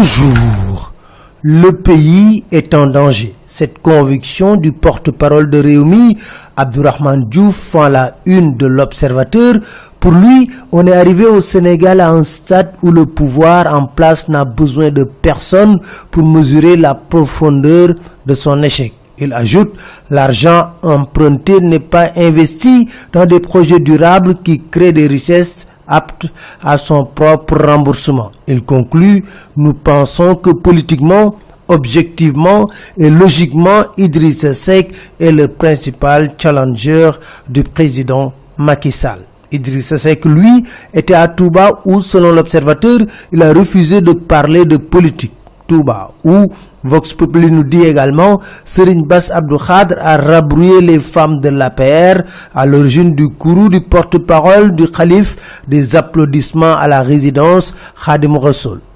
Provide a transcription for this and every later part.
Bonjour. Le pays est en danger. Cette conviction du porte-parole de Réumi, Abdurrahman Diouf, fend la une de l'Observateur. Pour lui, on est arrivé au Sénégal à un stade où le pouvoir en place n'a besoin de personne pour mesurer la profondeur de son échec. Il ajoute, l'argent emprunté n'est pas investi dans des projets durables qui créent des richesses apte à son propre remboursement. Il conclut, nous pensons que politiquement, objectivement et logiquement, Idriss Seck est le principal challenger du président Macky Sall. Idriss Seck, lui, était à Touba où, selon l'observateur, il a refusé de parler de politique. Touba, où Vox Populi nous dit également, Serigne Bass Abdou Khadr a rabroué les femmes de l'APR à l'origine du courroux du porte-parole du calife des applaudissements à la résidence Khadim.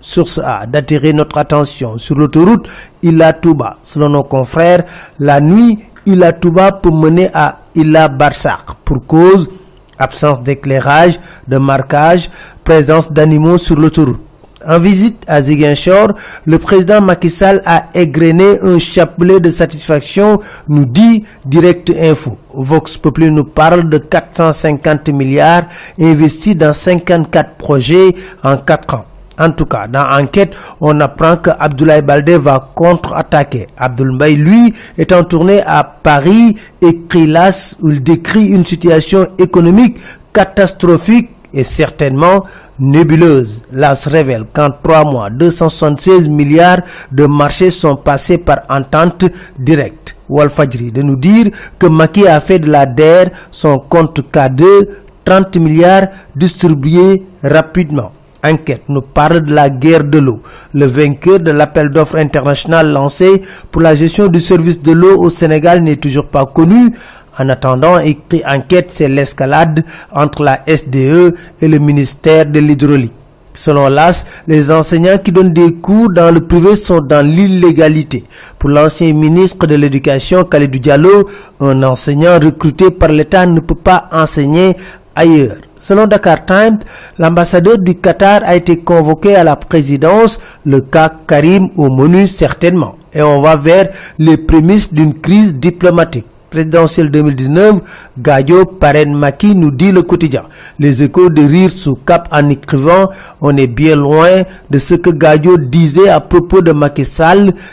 Source A d'attirer notre attention sur l'autoroute Ila Touba. Selon nos confrères, la nuit, Ila Touba peut mener à Ila Barsak pour cause absence d'éclairage, de marquage, présence d'animaux sur l'autoroute. En visite à Ziguinchor, le président Macky Sall a égrené un chapelet de satisfaction, nous dit Direct Info. Vox Populi nous parle de 450 milliards investis dans 54 projets en 4 ans. En tout cas, dans l'enquête, on apprend que Abdoulaye va contre-attaquer. Abdoulaye, lui, est en tournée à Paris, écrit l'AS, où il décrit une situation économique catastrophique et certainement nébuleuse. L'AS révèle qu'en trois mois, 276 milliards de marchés sont passés par entente directe. Walfadjri de nous dire que Maki a fait de la DER son compte K2, 30 milliards distribués rapidement. Enquête nous parle de la guerre de l'eau. Le vainqueur de l'appel d'offres international lancé pour la gestion du service de l'eau au Sénégal n'est toujours pas connu. En attendant, écrit enquête, c'est l'escalade entre la SDE et le ministère de l'hydraulique. Selon l'AS, les enseignants qui donnent des cours dans le privé sont dans l'illégalité. Pour l'ancien ministre de l'Éducation, Khalidou Diallo, un enseignant recruté par l'État ne peut pas enseigner ailleurs. Selon Dakar Times, l'ambassadeur du Qatar a été convoqué à la présidence, le cas Karim au menu certainement. Et on va vers les prémices d'une crise diplomatique présidentielle 2019, Gayo parraine Maki nous dit le quotidien. Les échos de rire sous cap en écrivant on est bien loin de ce que Gayo disait à propos de Macky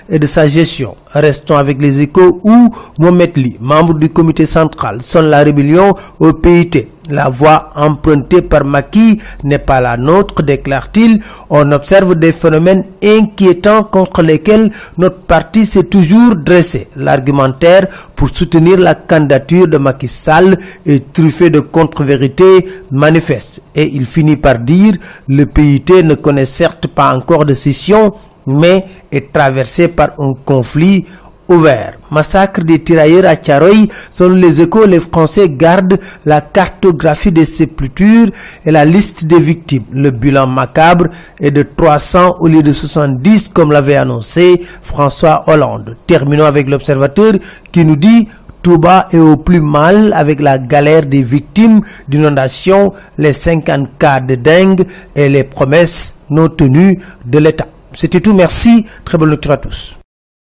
et de sa gestion. Restons avec les échos où Mohamed membre du comité central, sonne la rébellion au PIT. La voie empruntée par Maki n'est pas la nôtre, déclare-t-il. On observe des phénomènes inquiétants contre lesquels notre parti s'est toujours dressé. L'argumentaire pour soutenir la candidature de Macky Sall est truffé de contre-vérités manifestes. Et il finit par dire, le PIT ne connaît certes pas encore de scission, mais est traversé par un conflit ouvert. Massacre des tirailleurs à Tcharoy. Selon les échos, les Français gardent la cartographie des sépultures et la liste des victimes. Le bilan macabre est de 300 au lieu de 70 comme l'avait annoncé François Hollande. Terminons avec l'observateur qui nous dit Touba est au plus mal avec la galère des victimes d'inondation, les 50 cas de dingue et les promesses non tenues de l'État. C'était tout, merci, très bonne lecture à tous.